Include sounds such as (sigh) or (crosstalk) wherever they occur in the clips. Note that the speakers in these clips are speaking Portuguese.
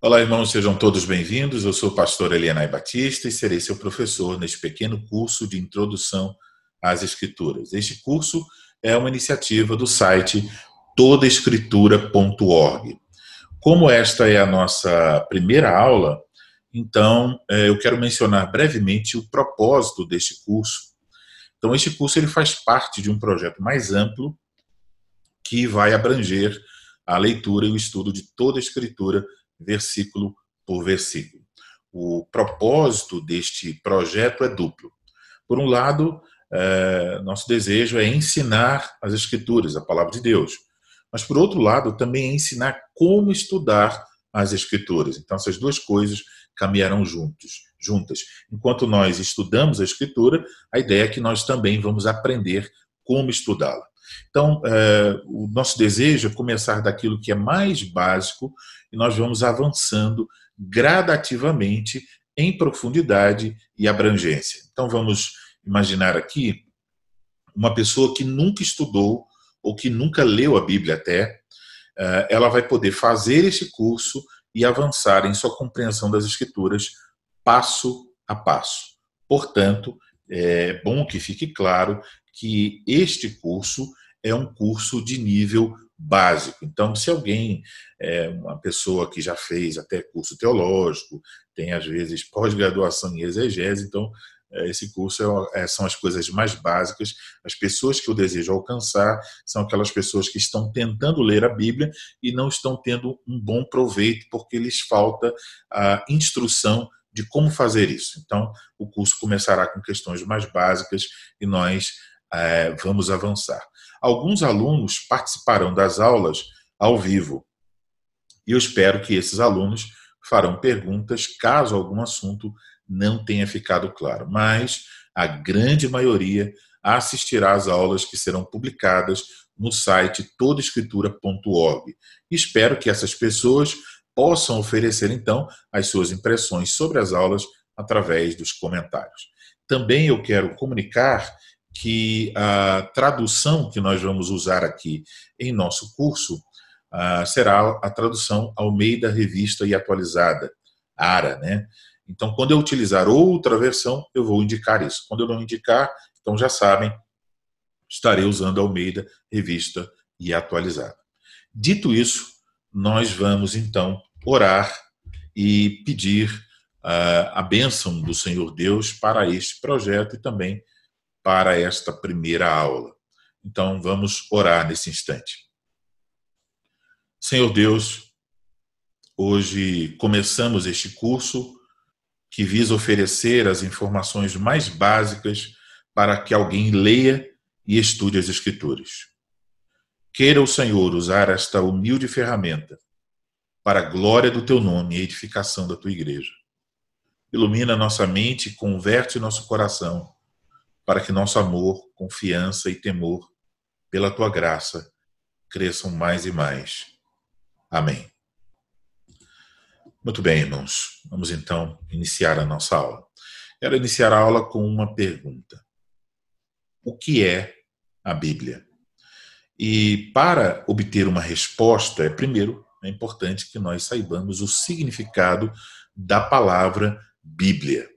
Olá, irmãos, sejam todos bem-vindos. Eu sou o pastor Elianai Batista e serei seu professor neste pequeno curso de introdução às Escrituras. Este curso é uma iniciativa do site todaescritura.org. Como esta é a nossa primeira aula, então é, eu quero mencionar brevemente o propósito deste curso. Então, este curso ele faz parte de um projeto mais amplo que vai abranger a leitura e o estudo de toda a Escritura versículo por versículo. O propósito deste projeto é duplo. Por um lado, é, nosso desejo é ensinar as Escrituras, a palavra de Deus. Mas, por outro lado, também é ensinar como estudar as Escrituras. Então, essas duas coisas caminharão juntos, juntas. Enquanto nós estudamos a Escritura, a ideia é que nós também vamos aprender como estudá-la. Então, é, o nosso desejo é começar daquilo que é mais básico e nós vamos avançando gradativamente em profundidade e abrangência. Então, vamos imaginar aqui uma pessoa que nunca estudou ou que nunca leu a Bíblia até, é, ela vai poder fazer esse curso e avançar em sua compreensão das Escrituras passo a passo. Portanto, é bom que fique claro que este curso é um curso de nível básico. Então, se alguém é uma pessoa que já fez até curso teológico, tem às vezes pós-graduação em exegese, então é, esse curso é, é, são as coisas mais básicas. As pessoas que eu desejo alcançar são aquelas pessoas que estão tentando ler a Bíblia e não estão tendo um bom proveito porque lhes falta a instrução de como fazer isso. Então, o curso começará com questões mais básicas e nós é, vamos avançar. Alguns alunos participarão das aulas ao vivo e eu espero que esses alunos farão perguntas caso algum assunto não tenha ficado claro. Mas a grande maioria assistirá às aulas que serão publicadas no site todaescritura.org. Espero que essas pessoas possam oferecer então as suas impressões sobre as aulas através dos comentários. Também eu quero comunicar que a tradução que nós vamos usar aqui em nosso curso uh, será a tradução Almeida Revista e Atualizada, ARA, né? Então, quando eu utilizar outra versão, eu vou indicar isso. Quando eu não indicar, então já sabem, estarei usando Almeida Revista e Atualizada. Dito isso, nós vamos então orar e pedir uh, a bênção do Senhor Deus para este projeto e também para esta primeira aula. Então, vamos orar nesse instante. Senhor Deus, hoje começamos este curso que visa oferecer as informações mais básicas para que alguém leia e estude as Escrituras. Queira o Senhor usar esta humilde ferramenta para a glória do teu nome e edificação da tua igreja. Ilumina nossa mente e converte nosso coração para que nosso amor, confiança e temor pela tua graça cresçam mais e mais. Amém. Muito bem, irmãos. Vamos então iniciar a nossa aula. Quero iniciar a aula com uma pergunta: O que é a Bíblia? E para obter uma resposta, é primeiro é importante que nós saibamos o significado da palavra Bíblia.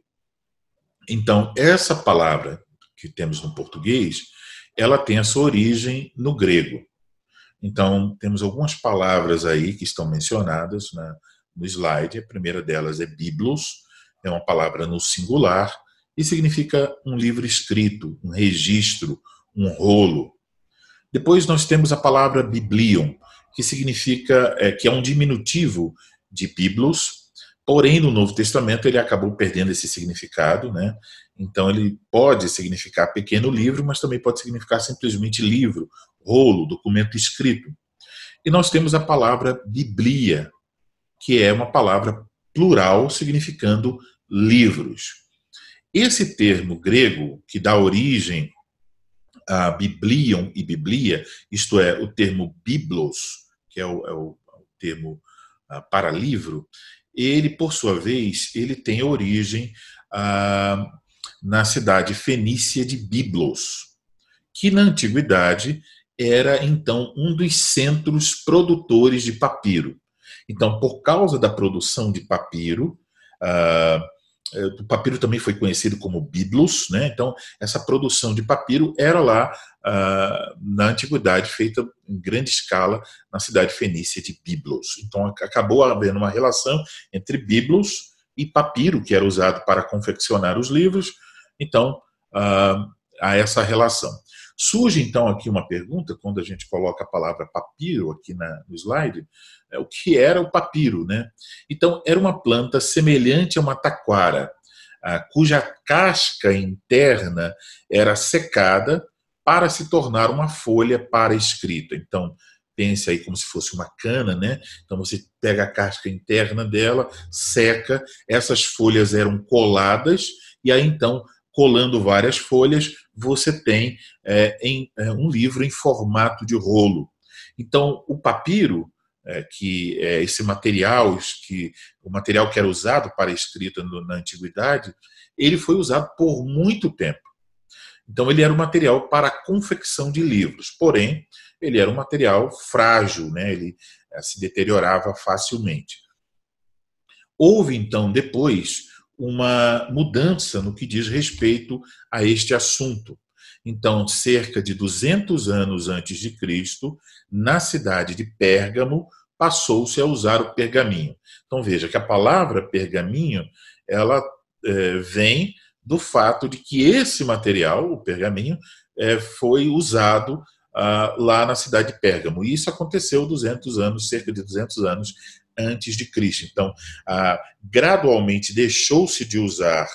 Então, essa palavra que temos no português, ela tem a sua origem no grego. Então, temos algumas palavras aí que estão mencionadas na, no slide. A primeira delas é biblos, é uma palavra no singular e significa um livro escrito, um registro, um rolo. Depois nós temos a palavra biblion, que significa é, que é um diminutivo de biblos, porém no Novo Testamento ele acabou perdendo esse significado, né? Então, ele pode significar pequeno livro, mas também pode significar simplesmente livro, rolo, documento escrito. E nós temos a palavra Biblia, que é uma palavra plural significando livros. Esse termo grego, que dá origem a Biblion e Biblia, isto é, o termo biblos, que é o, é o, é termo uh, para livro, ele, por sua vez, ele tem origem uh, na cidade fenícia de Biblos, que na antiguidade era então um dos centros produtores de papiro. Então, por causa da produção de papiro, uh, o papiro também foi conhecido como biblos, né? então essa produção de papiro era lá uh, na antiguidade feita em grande escala na cidade fenícia de Biblos. Então acabou havendo uma relação entre biblos e papiro, que era usado para confeccionar os livros, então uh, há essa relação. Surge então aqui uma pergunta, quando a gente coloca a palavra papiro aqui na, no slide, é, o que era o papiro, né? Então, era uma planta semelhante a uma taquara, ah, cuja casca interna era secada para se tornar uma folha para escrita. Então, pense aí como se fosse uma cana, né? Então você pega a casca interna dela, seca, essas folhas eram coladas e aí então colando várias folhas você tem é, em, é, um livro em formato de rolo. Então o papiro é, que é esse material, que o material que era usado para escrita no, na antiguidade, ele foi usado por muito tempo. Então ele era um material para a confecção de livros, porém ele era um material frágil, né? ele eh, se deteriorava facilmente. Houve então depois uma mudança no que diz respeito a este assunto. Então, cerca de 200 anos antes de Cristo, na cidade de Pérgamo, passou-se a usar o pergaminho. Então veja que a palavra pergaminho, ela é, vem do fato de que esse material, o pergaminho, é, foi usado ah, lá na cidade de Pérgamo. E isso aconteceu 200 anos, cerca de 200 anos antes de Cristo. Então, ah, gradualmente deixou-se de usar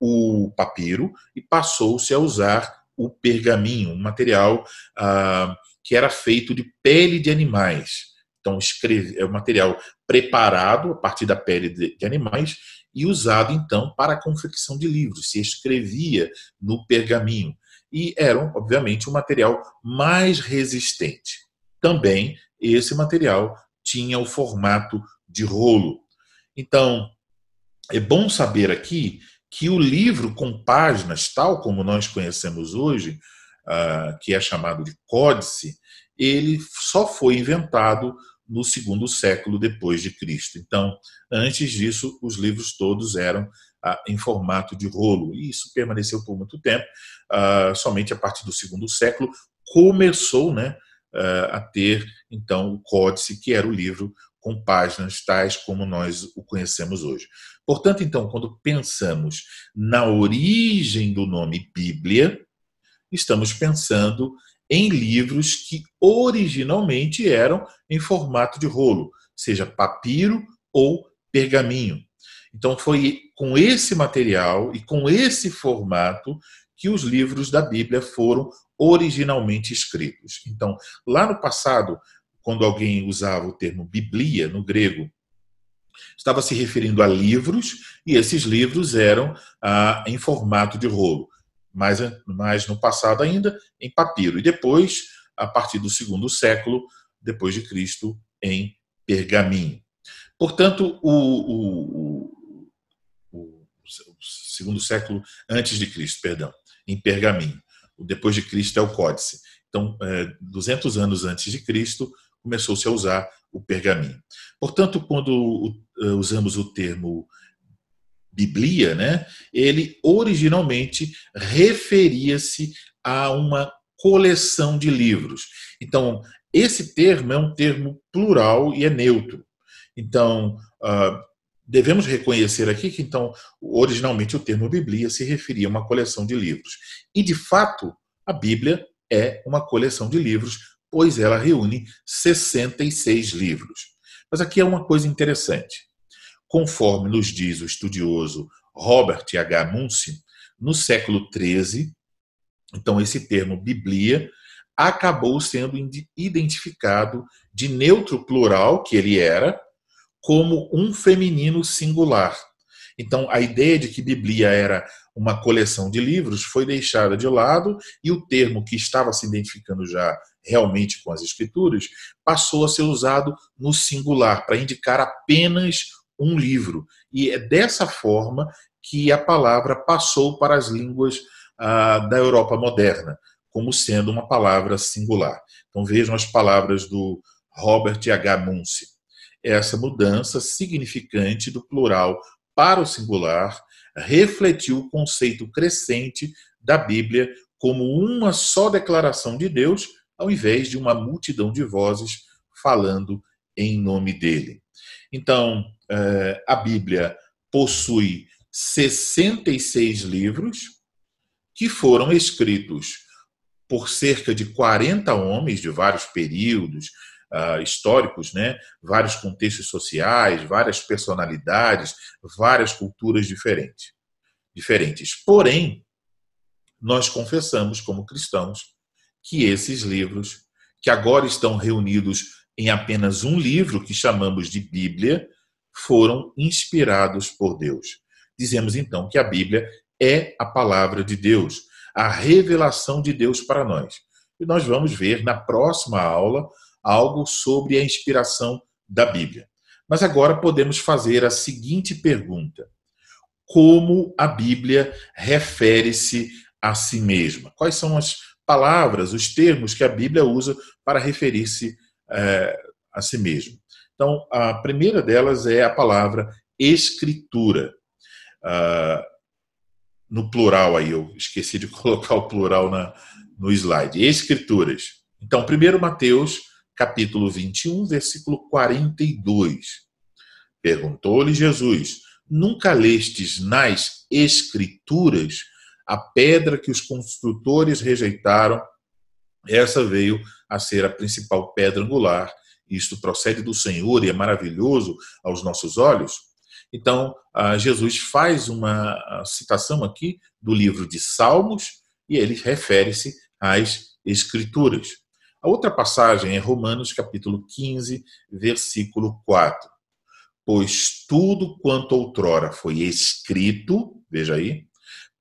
o papiro e passou-se a usar o pergaminho, um material ah, que era feito de pele de animais. Então, escreve, é um material preparado a partir da pele de, de animais e usado então para a confecção de livros. Se escrevia no pergaminho e eram, obviamente, um material mais resistente. Também esse material tinha o formato de rolo. Então, é bom saber aqui que o livro com páginas, tal como nós conhecemos hoje, uh, que é chamado de códice, ele só foi inventado no segundo século depois de Cristo. Então, antes disso, os livros todos eram ah, em formato de rolo, e isso permaneceu por muito tempo. Ah, somente a partir do segundo século começou né, ah, a ter, então, o códice, que era o livro com páginas tais como nós o conhecemos hoje. Portanto, então, quando pensamos na origem do nome Bíblia, estamos pensando em livros que originalmente eram em formato de rolo, seja papiro ou pergaminho. Então foi com esse material e com esse formato que os livros da Bíblia foram originalmente escritos. Então, lá no passado, quando alguém usava o termo Biblia no grego, estava se referindo a livros e esses livros eram ah, em formato de rolo mais no passado ainda, em papiro. E depois, a partir do segundo século depois de Cristo, em pergaminho. Portanto, o, o, o, o segundo século antes de Cristo, perdão, em pergaminho. O depois de Cristo é o códice. Então, é, 200 anos antes de Cristo, começou-se a usar o pergaminho. Portanto, quando usamos o termo Biblia, né, ele originalmente referia-se a uma coleção de livros. Então, esse termo é um termo plural e é neutro. Então, uh, devemos reconhecer aqui que, então, originalmente o termo Biblia se referia a uma coleção de livros. E, de fato, a Bíblia é uma coleção de livros, pois ela reúne 66 livros. Mas aqui é uma coisa interessante conforme nos diz o estudioso Robert H. Muncy, no século XIII, então esse termo Biblia acabou sendo identificado de neutro plural, que ele era, como um feminino singular. Então, a ideia de que Bíblia era uma coleção de livros foi deixada de lado e o termo que estava se identificando já realmente com as escrituras passou a ser usado no singular, para indicar apenas um livro. E é dessa forma que a palavra passou para as línguas ah, da Europa moderna, como sendo uma palavra singular. Então vejam as palavras do Robert H. Muncy. Essa mudança significante do plural para o singular refletiu o conceito crescente da Bíblia como uma só declaração de Deus, ao invés de uma multidão de vozes falando em nome dele. Então, eh, a Bíblia possui 66 livros que foram escritos por cerca de 40 homens de vários períodos uh, históricos, né? vários contextos sociais, várias personalidades, várias culturas diferentes. diferentes. Porém, nós confessamos como cristãos que esses livros, que agora estão reunidos em apenas um livro que chamamos de Bíblia, foram inspirados por Deus. Dizemos então que a Bíblia é a palavra de Deus, a revelação de Deus para nós. E nós vamos ver na próxima aula algo sobre a inspiração da Bíblia. Mas agora podemos fazer a seguinte pergunta: Como a Bíblia refere-se a si mesma? Quais são as palavras, os termos que a Bíblia usa para referir-se é, a si mesma? Então, a primeira delas é a palavra escritura. Uh, no plural aí, eu esqueci de (laughs) colocar o plural na, no slide. Escrituras. Então, primeiro Mateus, capítulo 21, versículo 42. Perguntou-lhe Jesus: Nunca lestes nas Escrituras a pedra que os construtores rejeitaram? Essa veio a ser a principal pedra angular. Isto procede do Senhor e é maravilhoso aos nossos olhos. Então, Jesus faz uma citação aqui do livro de Salmos e ele refere-se às Escrituras. A outra passagem é Romanos capítulo 15, versículo 4. Pois tudo quanto outrora foi escrito, veja aí,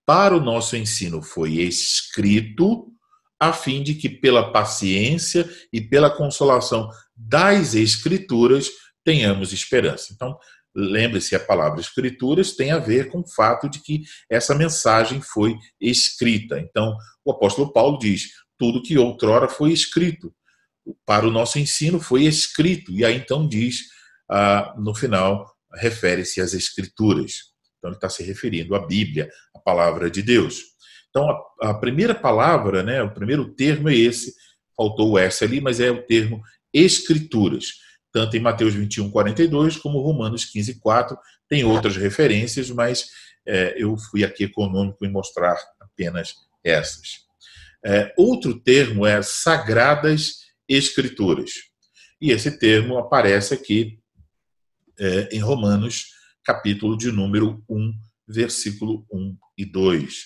para o nosso ensino foi escrito, a fim de que pela paciência e pela consolação das Escrituras tenhamos esperança. Então, Lembre-se, a palavra escrituras tem a ver com o fato de que essa mensagem foi escrita. Então, o apóstolo Paulo diz: tudo que outrora foi escrito para o nosso ensino foi escrito. E aí então diz, ah, no final, refere-se às escrituras. Então, ele está se referindo à Bíblia, a palavra de Deus. Então, a, a primeira palavra, né, o primeiro termo é esse, faltou o S ali, mas é o termo escrituras tanto em Mateus 21, 42, como Romanos 15, 4. Tem outras referências, mas é, eu fui aqui econômico em mostrar apenas essas. É, outro termo é Sagradas Escrituras. E esse termo aparece aqui é, em Romanos, capítulo de número 1, versículo 1 e 2.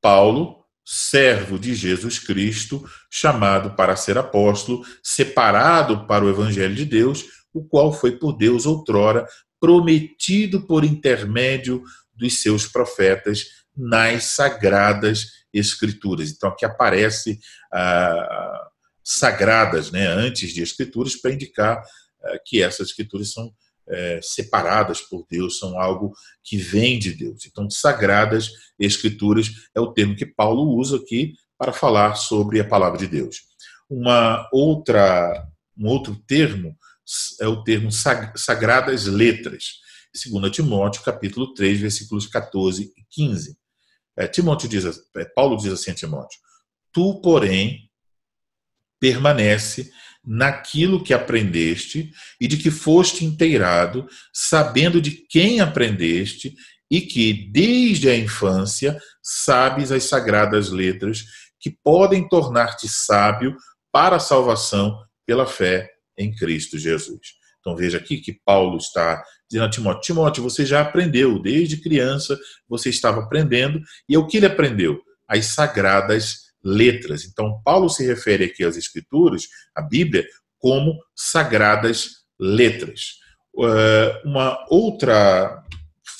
Paulo servo de Jesus Cristo, chamado para ser apóstolo, separado para o evangelho de Deus, o qual foi por Deus outrora prometido por intermédio dos seus profetas nas sagradas escrituras. Então aqui aparece ah, sagradas, né, antes de escrituras, para indicar ah, que essas escrituras são é, separadas por Deus, são algo que vem de Deus. Então, sagradas escrituras é o termo que Paulo usa aqui para falar sobre a palavra de Deus. Uma outra, um outro termo é o termo sagradas letras. 2 Timóteo, capítulo 3, versículos 14 e 15. É, Timóteo diz, é, Paulo diz assim a Timóteo: Tu, porém, permanece naquilo que aprendeste e de que foste inteirado, sabendo de quem aprendeste e que, desde a infância, sabes as sagradas letras que podem tornar-te sábio para a salvação pela fé em Cristo Jesus. Então veja aqui que Paulo está dizendo a Timóteo: Timóteo, você já aprendeu, desde criança você estava aprendendo, e é o que ele aprendeu? As sagradas letras. Então, Paulo se refere aqui às Escrituras, à Bíblia, como sagradas letras. Eh, uma outra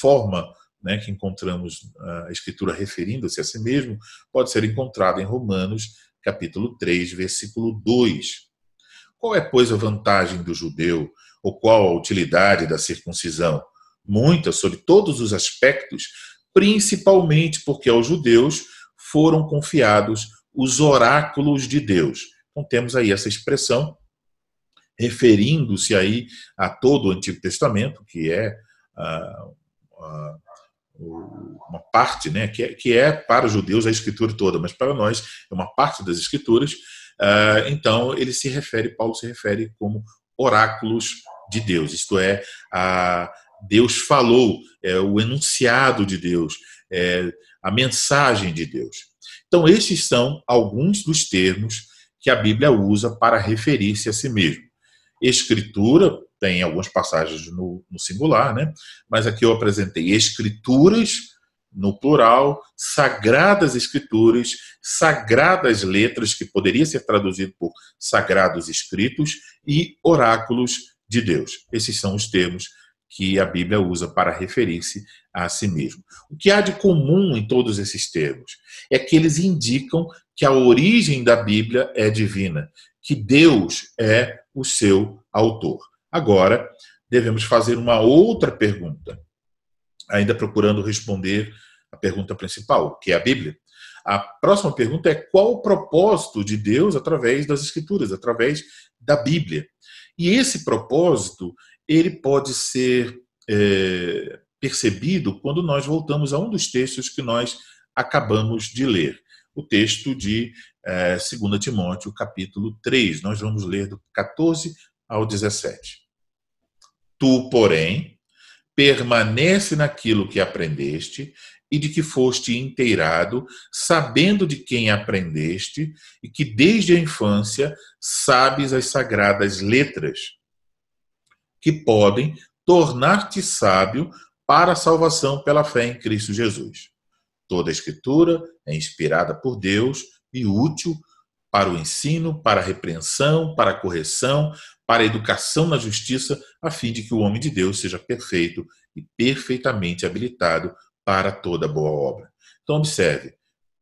forma né, que encontramos a Escritura referindo-se a si mesmo pode ser encontrada em Romanos, capítulo 3, versículo 2. Qual é, pois, a vantagem do judeu, ou qual a utilidade da circuncisão? Muita, sobre todos os aspectos, principalmente porque aos judeus foram confiados os oráculos de Deus. Então temos aí essa expressão referindo-se aí a todo o Antigo Testamento, que é ah, ah, uma parte, né, que é, que é para os judeus a escritura toda, mas para nós é uma parte das escrituras. Ah, então ele se refere, Paulo se refere como oráculos de Deus, isto é, a Deus falou, é o enunciado de Deus, é a mensagem de Deus. Então esses são alguns dos termos que a Bíblia usa para referir-se a si mesmo. Escritura, tem algumas passagens no, no singular, né? mas aqui eu apresentei escrituras no plural, sagradas escrituras, sagradas letras, que poderia ser traduzido por sagrados escritos, e oráculos de Deus. Esses são os termos que a Bíblia usa para referir-se a si mesmo. O que há de comum em todos esses termos é que eles indicam que a origem da Bíblia é divina, que Deus é o seu autor. Agora, devemos fazer uma outra pergunta, ainda procurando responder a pergunta principal, que é a Bíblia. A próxima pergunta é qual o propósito de Deus através das Escrituras, através da Bíblia. E esse propósito ele pode ser é, percebido quando nós voltamos a um dos textos que nós acabamos de ler, o texto de é, 2 Timóteo, capítulo 3. Nós vamos ler do 14 ao 17. Tu, porém, permanece naquilo que aprendeste e de que foste inteirado, sabendo de quem aprendeste e que desde a infância sabes as sagradas letras que podem tornar-te sábio para a salvação pela fé em Cristo Jesus. Toda a Escritura é inspirada por Deus e útil para o ensino, para a repreensão, para a correção, para a educação na justiça, a fim de que o homem de Deus seja perfeito e perfeitamente habilitado para toda boa obra. Então, observe,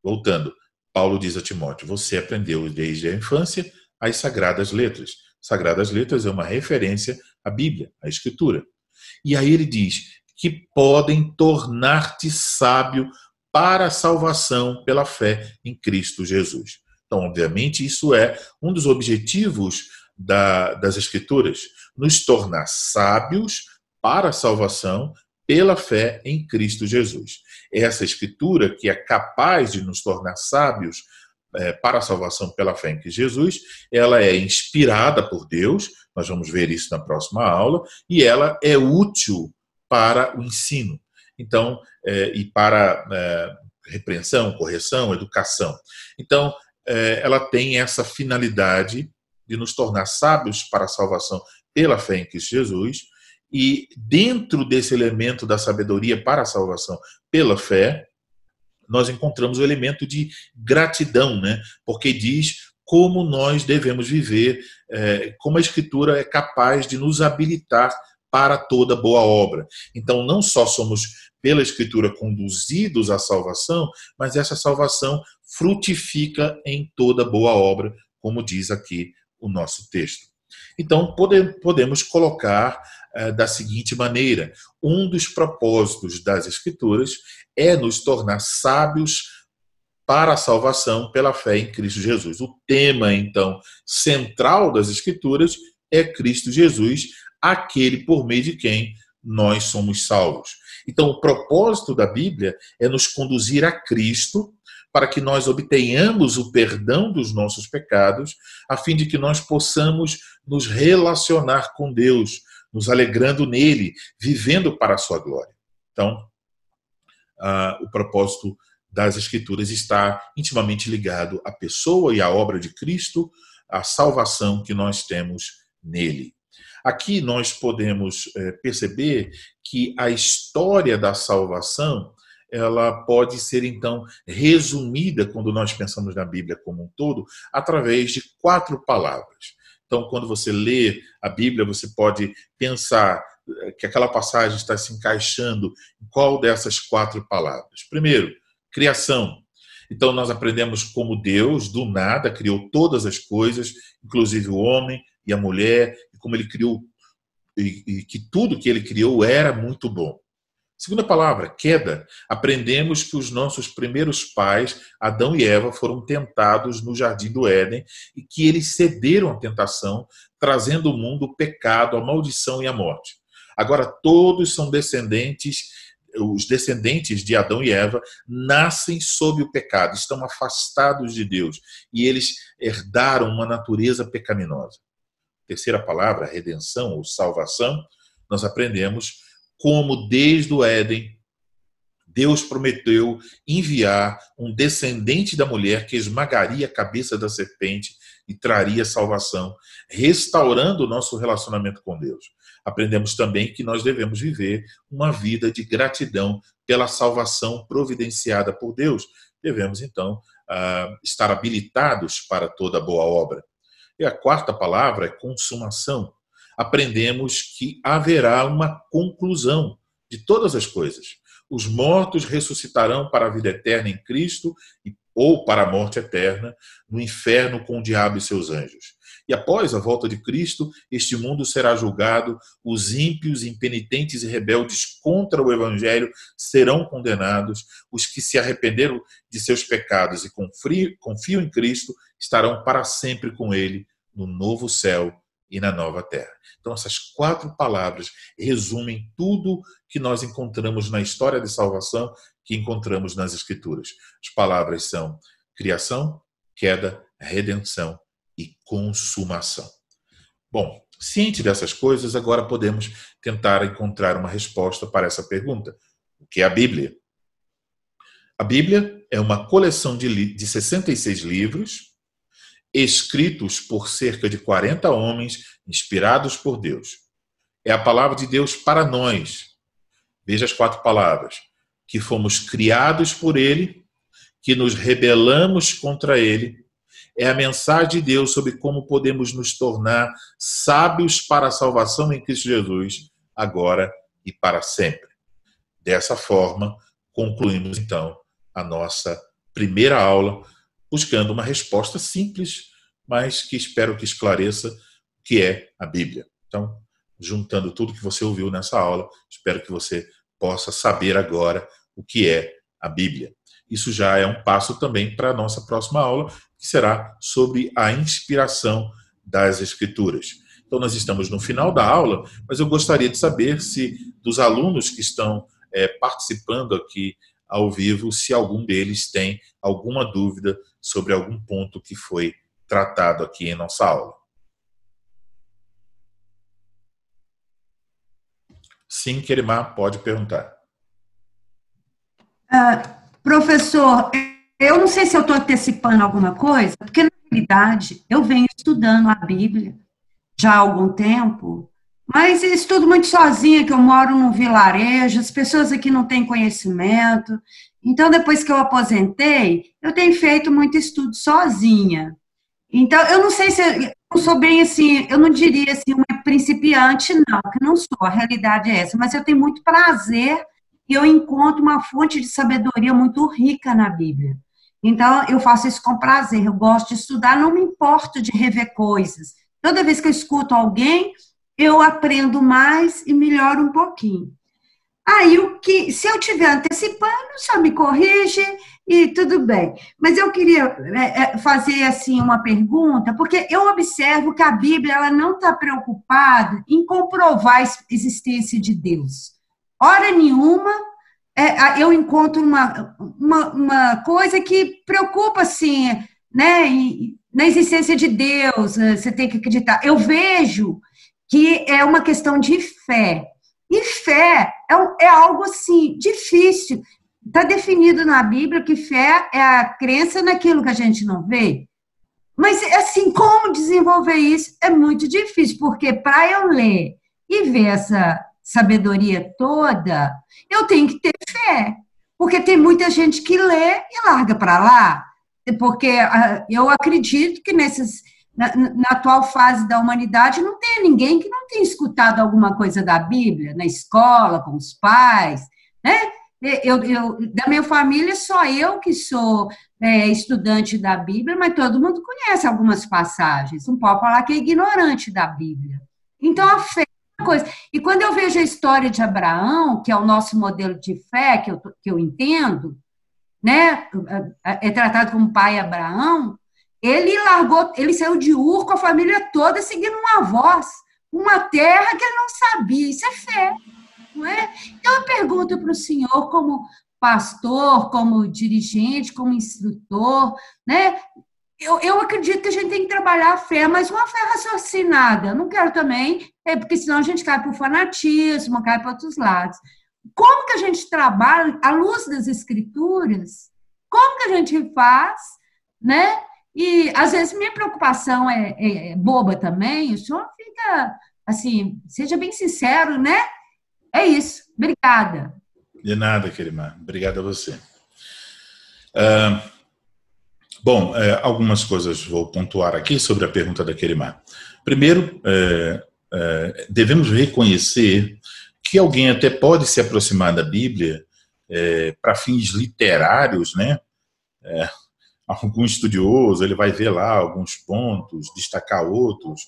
voltando, Paulo diz a Timóteo: Você aprendeu desde a infância as sagradas letras. Sagradas letras é uma referência a Bíblia, a Escritura. E aí ele diz que podem tornar-te sábio para a salvação pela fé em Cristo Jesus. Então, obviamente, isso é um dos objetivos da, das Escrituras, nos tornar sábios para a salvação pela fé em Cristo Jesus. Essa Escritura que é capaz de nos tornar sábios é, para a salvação pela fé em Cristo Jesus, ela é inspirada por Deus, nós vamos ver isso na próxima aula, e ela é útil para o ensino. Então, é, e para é, repreensão, correção, educação. Então, é, ela tem essa finalidade de nos tornar sábios para a salvação pela fé em Cristo Jesus, e dentro desse elemento da sabedoria para a salvação pela fé, nós encontramos o elemento de gratidão, né? Porque diz como nós devemos viver, é, como a Escritura é capaz de nos habilitar para toda boa obra. Então, não só somos pela Escritura conduzidos à salvação, mas essa salvação frutifica em toda boa obra, como diz aqui o nosso texto. Então, podemos colocar da seguinte maneira: um dos propósitos das Escrituras é nos tornar sábios para a salvação pela fé em Cristo Jesus. O tema, então, central das Escrituras é Cristo Jesus, aquele por meio de quem nós somos salvos. Então, o propósito da Bíblia é nos conduzir a Cristo para que nós obtenhamos o perdão dos nossos pecados, a fim de que nós possamos nos relacionar com Deus, nos alegrando nele, vivendo para a sua glória. Então, uh, o propósito das Escrituras está intimamente ligado à pessoa e à obra de Cristo, à salvação que nós temos nele. Aqui nós podemos é, perceber que a história da salvação ela pode ser então resumida quando nós pensamos na Bíblia como um todo através de quatro palavras. Então, quando você lê a Bíblia, você pode pensar eh, que aquela passagem está se encaixando em qual dessas quatro palavras. Primeiro, criação. Então nós aprendemos como Deus, do nada, criou todas as coisas, inclusive o homem e a mulher, e como ele criou, e, e que tudo que ele criou era muito bom. Segunda palavra, queda. Aprendemos que os nossos primeiros pais, Adão e Eva, foram tentados no jardim do Éden e que eles cederam à tentação, trazendo ao mundo o pecado, a maldição e a morte. Agora todos são descendentes, os descendentes de Adão e Eva nascem sob o pecado, estão afastados de Deus e eles herdaram uma natureza pecaminosa. Terceira palavra, redenção ou salvação, nós aprendemos como desde o Éden Deus prometeu enviar um descendente da mulher que esmagaria a cabeça da serpente e traria salvação, restaurando o nosso relacionamento com Deus. Aprendemos também que nós devemos viver uma vida de gratidão pela salvação providenciada por Deus. Devemos, então, ah, estar habilitados para toda boa obra. E a quarta palavra é consumação aprendemos que haverá uma conclusão de todas as coisas. Os mortos ressuscitarão para a vida eterna em Cristo ou para a morte eterna no inferno com o diabo e seus anjos. E após a volta de Cristo, este mundo será julgado, os ímpios, impenitentes e rebeldes contra o Evangelho serão condenados, os que se arrependeram de seus pecados e confiam em Cristo estarão para sempre com Ele no novo céu e na nova terra. Então, essas quatro palavras resumem tudo que nós encontramos na história de salvação, que encontramos nas Escrituras. As palavras são criação, queda, redenção e consumação. Bom, ciente dessas coisas, agora podemos tentar encontrar uma resposta para essa pergunta: o que é a Bíblia? A Bíblia é uma coleção de, de 66 livros escritos por cerca de 40 homens inspirados por Deus. É a palavra de Deus para nós. Veja as quatro palavras: que fomos criados por Ele, que nos rebelamos contra Ele. É a mensagem de Deus sobre como podemos nos tornar sábios para a salvação em Cristo Jesus, agora e para sempre. Dessa forma, concluímos então a nossa primeira aula buscando uma resposta simples, mas que espero que esclareça o que é a Bíblia. Então, juntando tudo que você ouviu nessa aula, espero que você possa saber agora o que é a Bíblia. Isso já é um passo também para a nossa próxima aula, que será sobre a inspiração das Escrituras. Então, nós estamos no final da aula, mas eu gostaria de saber se dos alunos que estão é, participando aqui ao vivo, se algum deles tem alguma dúvida sobre algum ponto que foi tratado aqui em nossa aula. Sim, Kerimar, pode perguntar. Uh, professor, eu não sei se eu estou antecipando alguma coisa, porque na realidade eu venho estudando a Bíblia já há algum tempo mas estudo muito sozinha, que eu moro num vilarejo, as pessoas aqui não têm conhecimento. Então, depois que eu aposentei, eu tenho feito muito estudo sozinha. Então, eu não sei se eu sou bem assim, eu não diria assim, uma principiante, não, que não sou, a realidade é essa, mas eu tenho muito prazer e eu encontro uma fonte de sabedoria muito rica na Bíblia. Então, eu faço isso com prazer, eu gosto de estudar, não me importo de rever coisas. Toda vez que eu escuto alguém, eu aprendo mais e melhoro um pouquinho. Aí, o que, se eu estiver antecipando, só me corrige e tudo bem. Mas eu queria é, é, fazer assim uma pergunta, porque eu observo que a Bíblia ela não está preocupada em comprovar a existência de Deus. Hora nenhuma é, eu encontro uma, uma, uma, coisa que preocupa assim, né, na existência de Deus. Você tem que acreditar. Eu vejo que é uma questão de fé. E fé é, é algo assim difícil. Está definido na Bíblia que fé é a crença naquilo que a gente não vê. Mas, assim, como desenvolver isso é muito difícil, porque para eu ler e ver essa sabedoria toda, eu tenho que ter fé. Porque tem muita gente que lê e larga para lá. Porque ah, eu acredito que nesses na, na, atual fase da humanidade, não tem ninguém que não tenha escutado alguma coisa da Bíblia, na escola, com os pais, né? Eu, eu, da minha família, só eu que sou é, estudante da Bíblia, mas todo mundo conhece algumas passagens. Não pode falar que é ignorante da Bíblia. Então, a fé coisa. E quando eu vejo a história de Abraão, que é o nosso modelo de fé, que eu, que eu entendo, né? É tratado como pai Abraão, ele largou, ele saiu de Ur com a família toda seguindo uma voz, uma terra que ele não sabia. Isso é fé, não é? Então eu pergunto para o senhor, como pastor, como dirigente, como instrutor, né? Eu, eu acredito que a gente tem que trabalhar a fé, mas uma fé raciocinada. Eu não quero também, é porque senão a gente cai para o fanatismo, cai para outros lados. Como que a gente trabalha à luz das escrituras? Como que a gente faz, né? E às vezes minha preocupação é, é, é boba também. O senhor fica assim, seja bem sincero, né? É isso. Obrigada. De nada, Kerimar. Obrigado a você. Uh, bom, é, algumas coisas vou pontuar aqui sobre a pergunta da Kerimar. Primeiro, é, é, devemos reconhecer que alguém até pode se aproximar da Bíblia para fins literários, né? Algum estudioso ele vai ver lá alguns pontos, destacar outros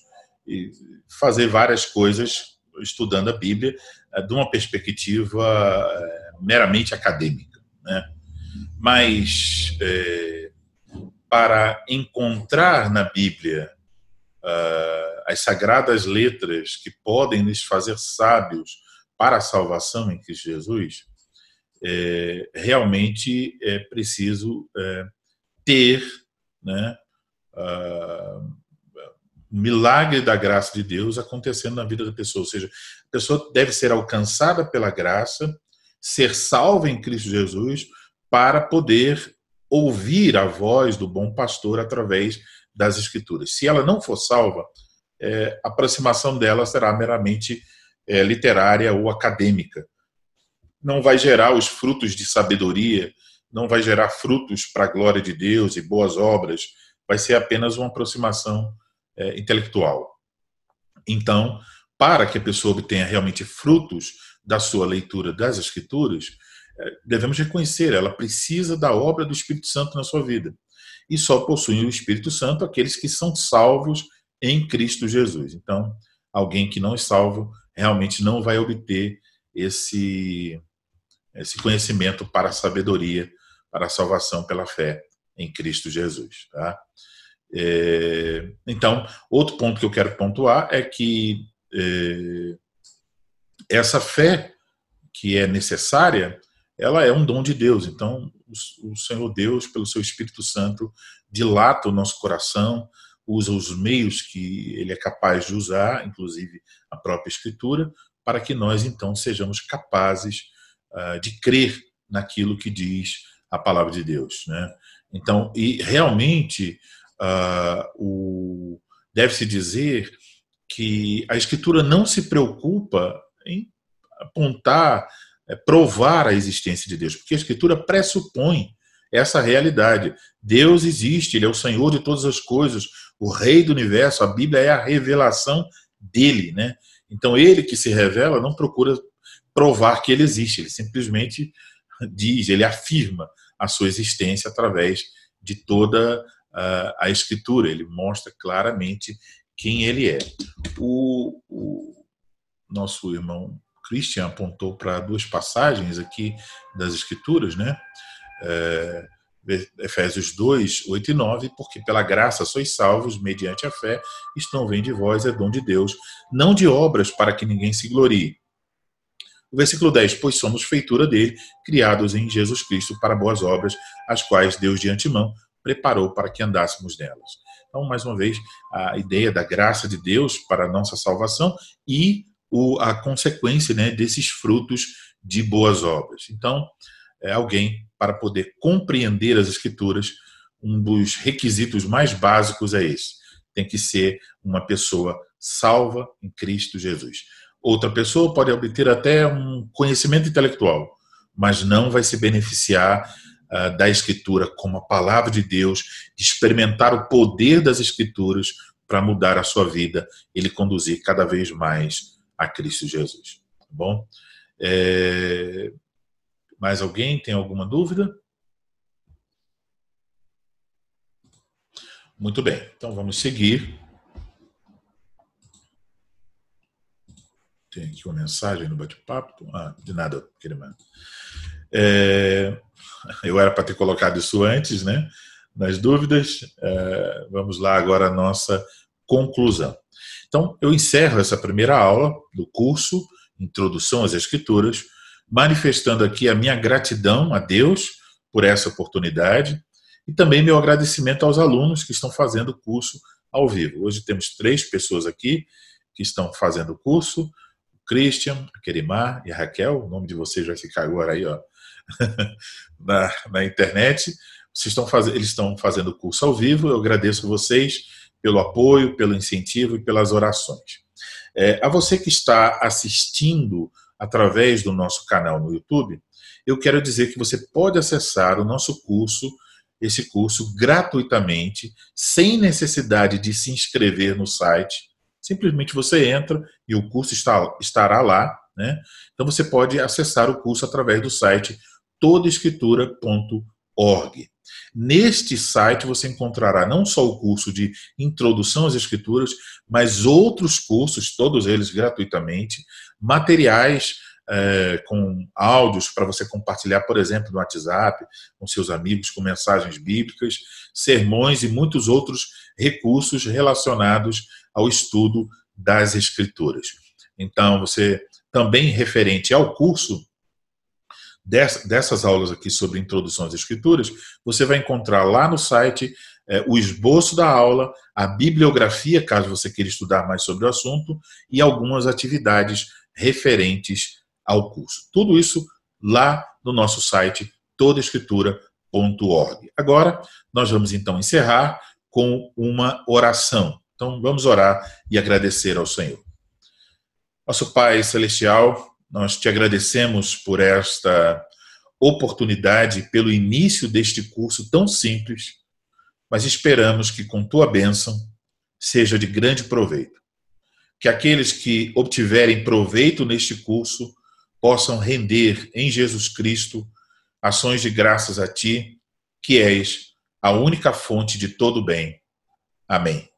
e fazer várias coisas estudando a Bíblia é, de uma perspectiva é, meramente acadêmica, né? Mas é, para encontrar na Bíblia uh, as sagradas letras que podem nos fazer sábios para a salvação em Cristo Jesus, é, realmente é preciso é, ter né, uh, o milagre da graça de Deus acontecendo na vida da pessoa. Ou seja, a pessoa deve ser alcançada pela graça, ser salva em Cristo Jesus, para poder ouvir a voz do bom pastor através das Escrituras. Se ela não for salva, é, a aproximação dela será meramente é, literária ou acadêmica. Não vai gerar os frutos de sabedoria, não vai gerar frutos para a glória de Deus e boas obras, vai ser apenas uma aproximação é, intelectual. Então, para que a pessoa obtenha realmente frutos da sua leitura das Escrituras, é, devemos reconhecer, ela precisa da obra do Espírito Santo na sua vida. E só possuem o Espírito Santo aqueles que são salvos em Cristo Jesus. Então, alguém que não é salvo realmente não vai obter esse, esse conhecimento para a sabedoria, para a salvação pela fé em Cristo Jesus. Tá? É, então, outro ponto que eu quero pontuar é que é, essa fé que é necessária, ela é um dom de Deus. Então, o, o Senhor Deus, pelo seu Espírito Santo, dilata o nosso coração, usa os meios que ele é capaz de usar, inclusive a própria Escritura, para que nós então sejamos capazes uh, de crer naquilo que diz a palavra de Deus. Né? Então, e realmente uh, deve-se dizer que a Escritura não se preocupa em apontar, é, provar a existência de Deus, porque a Escritura pressupõe essa realidade. Deus existe, Ele é o Senhor de todas as coisas, o Rei do universo, a Bíblia é a revelação dele, né? Então ele que se revela não procura provar que ele existe, ele simplesmente diz, ele afirma a sua existência através de toda a escritura, ele mostra claramente quem ele é. O, o nosso irmão Christian apontou para duas passagens aqui das escrituras, né? É, Efésios 2, 8 e 9, porque pela graça sois salvos mediante a fé, isto não vem de vós, é dom de Deus, não de obras para que ninguém se glorie. O versículo 10, pois somos feitura dele, criados em Jesus Cristo para boas obras, as quais Deus de antemão preparou para que andássemos nelas. Então, mais uma vez, a ideia da graça de Deus para a nossa salvação e a consequência né, desses frutos de boas obras. Então, é alguém para poder compreender as escrituras, um dos requisitos mais básicos é esse. Tem que ser uma pessoa salva em Cristo Jesus. Outra pessoa pode obter até um conhecimento intelectual, mas não vai se beneficiar uh, da Escritura como a palavra de Deus, experimentar o poder das Escrituras para mudar a sua vida, ele conduzir cada vez mais a Cristo Jesus. Tá bom? É, mais alguém tem alguma dúvida? Muito bem, então vamos seguir. Tem aqui uma mensagem no bate-papo. Ah, de nada, querida. É, eu era para ter colocado isso antes, né? Nas dúvidas, é, vamos lá agora a nossa conclusão. Então, eu encerro essa primeira aula do curso Introdução às Escrituras, manifestando aqui a minha gratidão a Deus por essa oportunidade e também meu agradecimento aos alunos que estão fazendo o curso ao vivo. Hoje temos três pessoas aqui que estão fazendo o curso: Christian, a Kerimar e a Raquel. O nome de vocês vai ficar agora aí, ó, (laughs) na, na internet. Vocês estão faz... Eles estão fazendo o curso ao vivo. Eu agradeço vocês pelo apoio, pelo incentivo e pelas orações. É, a você que está assistindo através do nosso canal no YouTube, eu quero dizer que você pode acessar o nosso curso, esse curso gratuitamente, sem necessidade de se inscrever no site. Simplesmente você entra e o curso está, estará lá. Né? Então você pode acessar o curso através do site todaescritura.org. Neste site você encontrará não só o curso de Introdução às Escrituras, mas outros cursos, todos eles gratuitamente, materiais é, com áudios para você compartilhar, por exemplo, no WhatsApp, com seus amigos, com mensagens bíblicas, sermões e muitos outros recursos relacionados ao estudo das Escrituras. Então, você também referente ao curso, dessas aulas aqui sobre introdução às escrituras, você vai encontrar lá no site é, o esboço da aula, a bibliografia, caso você queira estudar mais sobre o assunto, e algumas atividades referentes ao curso. Tudo isso lá no nosso site todaescritura.org. Agora, nós vamos então encerrar com uma oração. Então, vamos orar e agradecer ao Senhor. Nosso Pai Celestial, nós te agradecemos por esta oportunidade, pelo início deste curso tão simples, mas esperamos que com tua bênção seja de grande proveito. Que aqueles que obtiverem proveito neste curso possam render em Jesus Cristo ações de graças a ti, que és a única fonte de todo bem. Amém.